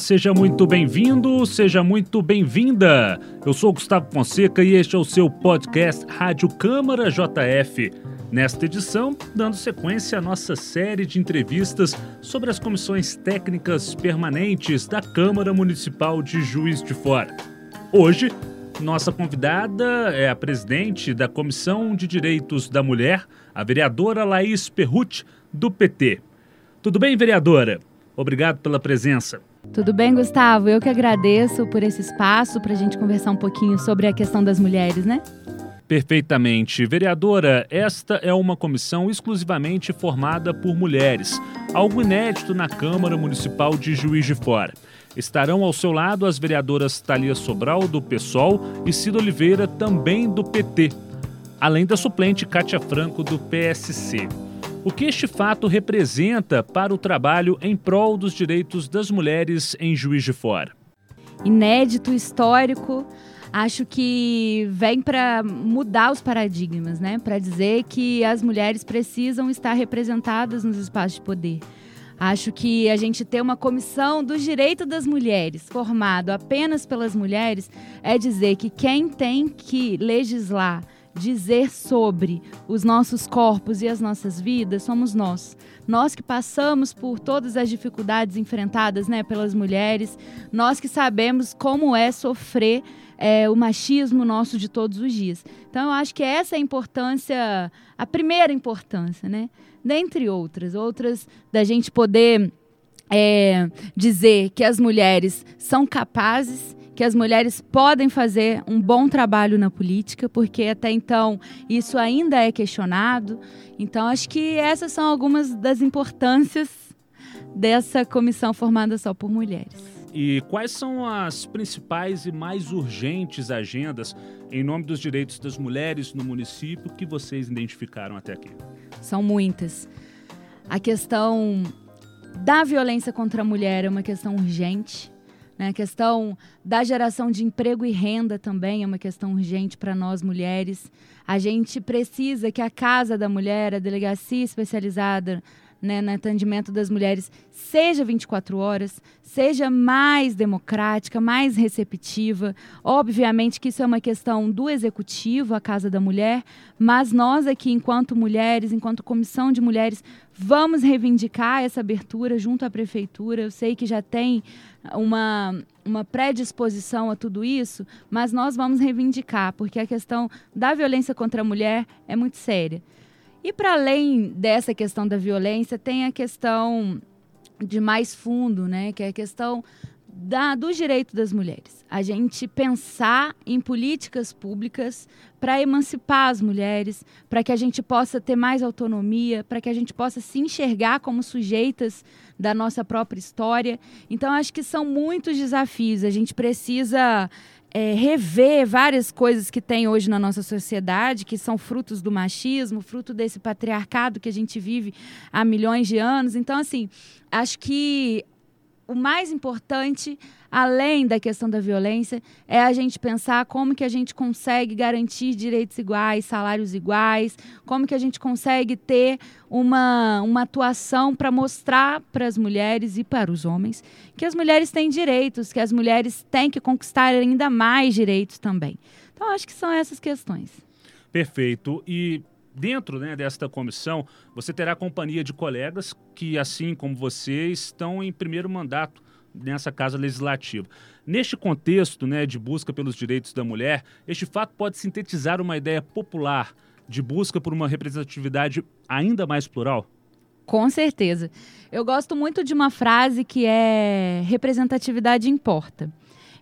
seja muito bem-vindo, seja muito bem-vinda. Eu sou Gustavo Fonseca e este é o seu podcast Rádio Câmara JF. Nesta edição, dando sequência à nossa série de entrevistas sobre as comissões técnicas permanentes da Câmara Municipal de Juiz de Fora. Hoje, nossa convidada é a presidente da Comissão de Direitos da Mulher, a vereadora Laís Perrucci, do PT. Tudo bem, vereadora? Obrigado pela presença. Tudo bem, Gustavo? Eu que agradeço por esse espaço para a gente conversar um pouquinho sobre a questão das mulheres, né? Perfeitamente. Vereadora, esta é uma comissão exclusivamente formada por mulheres, algo inédito na Câmara Municipal de Juiz de Fora. Estarão ao seu lado as vereadoras Thalia Sobral, do PSOL, e Cida Oliveira, também do PT, além da suplente Cátia Franco, do PSC. O que este fato representa para o trabalho em prol dos direitos das mulheres em Juiz de Fora? Inédito, histórico. Acho que vem para mudar os paradigmas, né? Para dizer que as mulheres precisam estar representadas nos espaços de poder. Acho que a gente ter uma comissão do direito das mulheres formado apenas pelas mulheres é dizer que quem tem que legislar dizer sobre os nossos corpos e as nossas vidas somos nós. Nós que passamos por todas as dificuldades enfrentadas né, pelas mulheres, nós que sabemos como é sofrer é, o machismo nosso de todos os dias. Então, eu acho que essa é a importância, a primeira importância, né? Dentre outras, outras da gente poder é, dizer que as mulheres são capazes que as mulheres podem fazer um bom trabalho na política, porque até então isso ainda é questionado. Então, acho que essas são algumas das importâncias dessa comissão formada só por mulheres. E quais são as principais e mais urgentes agendas em nome dos direitos das mulheres no município que vocês identificaram até aqui? São muitas. A questão da violência contra a mulher é uma questão urgente. Né? A questão da geração de emprego e renda também é uma questão urgente para nós mulheres. A gente precisa que a Casa da Mulher, a delegacia especializada né, no atendimento das mulheres seja 24 horas, seja mais democrática, mais receptiva. Obviamente que isso é uma questão do executivo, a Casa da Mulher, mas nós aqui, enquanto mulheres, enquanto comissão de mulheres, vamos reivindicar essa abertura junto à prefeitura. Eu sei que já tem uma, uma predisposição a tudo isso, mas nós vamos reivindicar, porque a questão da violência contra a mulher é muito séria. E para além dessa questão da violência, tem a questão de mais fundo, né, que é a questão da, do direito das mulheres. A gente pensar em políticas públicas para emancipar as mulheres, para que a gente possa ter mais autonomia, para que a gente possa se enxergar como sujeitas da nossa própria história. Então, acho que são muitos desafios. A gente precisa é, rever várias coisas que tem hoje na nossa sociedade, que são frutos do machismo, fruto desse patriarcado que a gente vive há milhões de anos. Então, assim, acho que o mais importante, além da questão da violência, é a gente pensar como que a gente consegue garantir direitos iguais, salários iguais, como que a gente consegue ter uma, uma atuação para mostrar para as mulheres e para os homens que as mulheres têm direitos, que as mulheres têm que conquistar ainda mais direitos também. Então, acho que são essas questões. Perfeito. E dentro né, desta comissão, você terá companhia de colegas que, assim como você, estão em primeiro mandato nessa casa legislativa. Neste contexto né, de busca pelos direitos da mulher, este fato pode sintetizar uma ideia popular de busca por uma representatividade ainda mais plural? Com certeza. Eu gosto muito de uma frase que é representatividade importa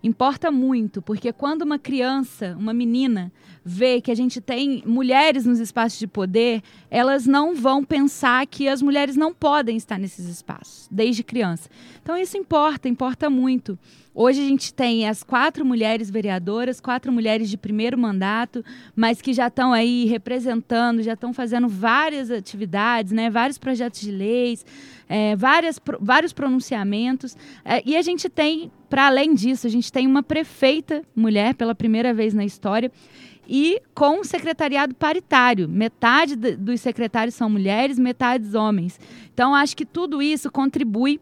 importa muito, porque quando uma criança, uma menina, vê que a gente tem mulheres nos espaços de poder, elas não vão pensar que as mulheres não podem estar nesses espaços, desde criança. Então isso importa, importa muito. Hoje a gente tem as quatro mulheres vereadoras, quatro mulheres de primeiro mandato, mas que já estão aí representando, já estão fazendo várias atividades, né, vários projetos de leis, é, várias, vários pronunciamentos. É, e a gente tem, para além disso, a gente tem uma prefeita mulher pela primeira vez na história e com um secretariado paritário. Metade dos secretários são mulheres, metade homens. Então, acho que tudo isso contribui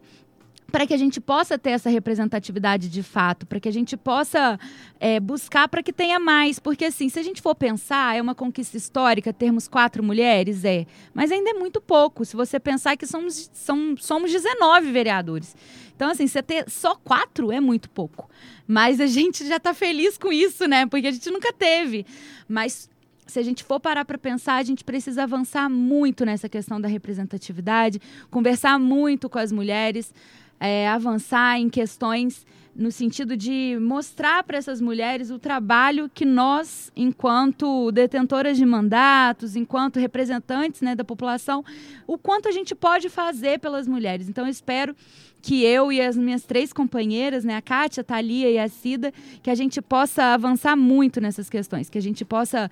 para que a gente possa ter essa representatividade de fato, para que a gente possa é, buscar para que tenha mais. Porque, assim, se a gente for pensar, é uma conquista histórica termos quatro mulheres, é. Mas ainda é muito pouco. Se você pensar que somos, são, somos 19 vereadores. Então, assim, você ter só quatro é muito pouco. Mas a gente já está feliz com isso, né? Porque a gente nunca teve. Mas se a gente for parar para pensar, a gente precisa avançar muito nessa questão da representatividade, conversar muito com as mulheres é, avançar em questões no sentido de mostrar para essas mulheres o trabalho que nós, enquanto detentoras de mandatos, enquanto representantes né, da população, o quanto a gente pode fazer pelas mulheres. Então, eu espero que eu e as minhas três companheiras, né, a Kátia, a Thalia e a Cida, que a gente possa avançar muito nessas questões, que a gente possa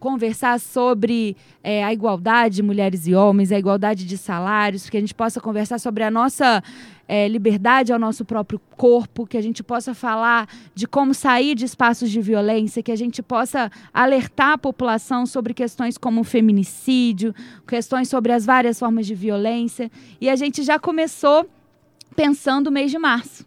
conversar sobre é, a igualdade de mulheres e homens, a igualdade de salários, que a gente possa conversar sobre a nossa é, liberdade ao nosso próprio corpo, que a gente possa falar de como sair de espaços de violência, que a gente possa alertar a população sobre questões como o feminicídio, questões sobre as várias formas de violência. E a gente já começou pensando o mês de março.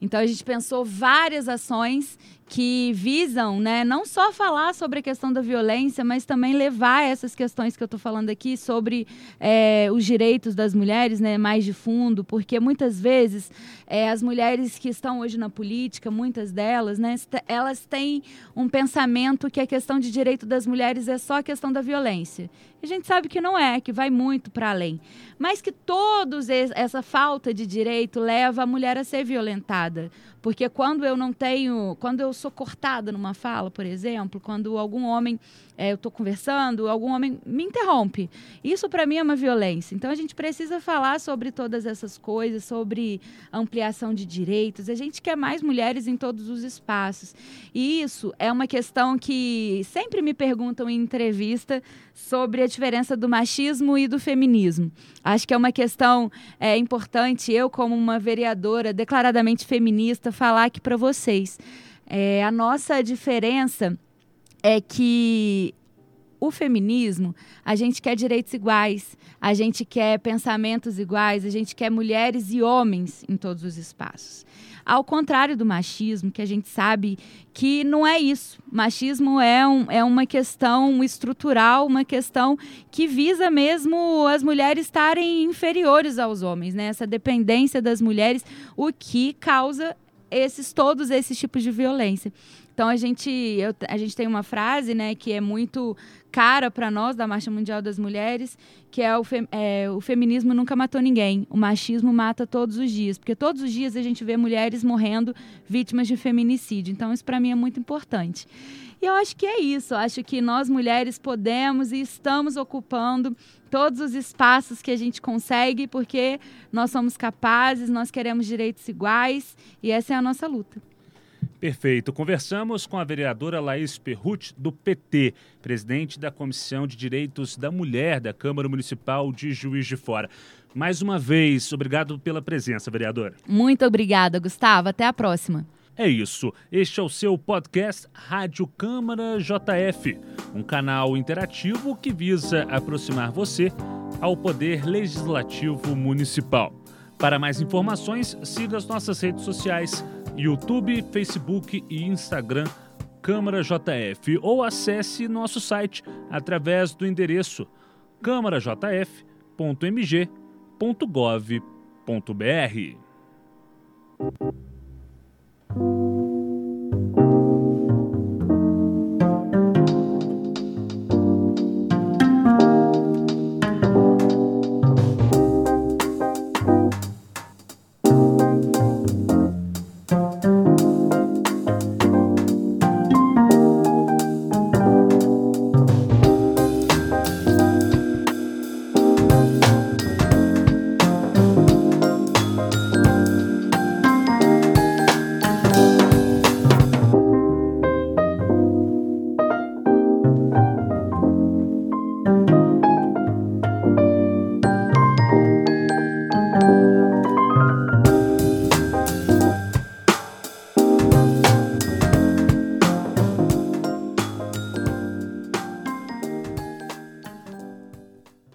Então a gente pensou várias ações que visam, né, não só falar sobre a questão da violência, mas também levar essas questões que eu estou falando aqui sobre é, os direitos das mulheres, né, mais de fundo, porque muitas vezes é, as mulheres que estão hoje na política, muitas delas, né, elas têm um pensamento que a questão de direito das mulheres é só a questão da violência. E a gente sabe que não é, que vai muito para além. Mas que todos essa falta de direito leva a mulher a ser violentada. Porque quando eu não tenho, quando eu sou cortada numa fala, por exemplo, quando algum homem, é, eu estou conversando, algum homem me interrompe. Isso para mim é uma violência. Então a gente precisa falar sobre todas essas coisas, sobre ampliação de direitos. A gente quer mais mulheres em todos os espaços. E isso é uma questão que sempre me perguntam em entrevista sobre a diferença do machismo e do feminismo. Acho que é uma questão é, importante, eu, como uma vereadora declaradamente feminista, falar aqui para vocês. É, a nossa diferença é que o feminismo, a gente quer direitos iguais, a gente quer pensamentos iguais, a gente quer mulheres e homens em todos os espaços. Ao contrário do machismo, que a gente sabe que não é isso. Machismo é, um, é uma questão estrutural, uma questão que visa mesmo as mulheres estarem inferiores aos homens, né? Essa dependência das mulheres, o que causa esses todos esses tipos de violência. Então a gente, eu, a gente tem uma frase, né, que é muito cara para nós da Marcha Mundial das Mulheres, que é o, é o feminismo nunca matou ninguém, o machismo mata todos os dias, porque todos os dias a gente vê mulheres morrendo vítimas de feminicídio. Então isso para mim é muito importante. E eu acho que é isso. Eu acho que nós mulheres podemos e estamos ocupando todos os espaços que a gente consegue, porque nós somos capazes, nós queremos direitos iguais e essa é a nossa luta. Perfeito. Conversamos com a vereadora Laís Perrut, do PT, presidente da Comissão de Direitos da Mulher da Câmara Municipal de Juiz de Fora. Mais uma vez, obrigado pela presença, vereadora. Muito obrigada, Gustavo. Até a próxima. É isso. Este é o seu podcast Rádio Câmara JF, um canal interativo que visa aproximar você ao Poder Legislativo Municipal. Para mais informações, siga as nossas redes sociais YouTube, Facebook e Instagram Câmara JF ou acesse nosso site através do endereço câmarajf.mg.gov.br. thank you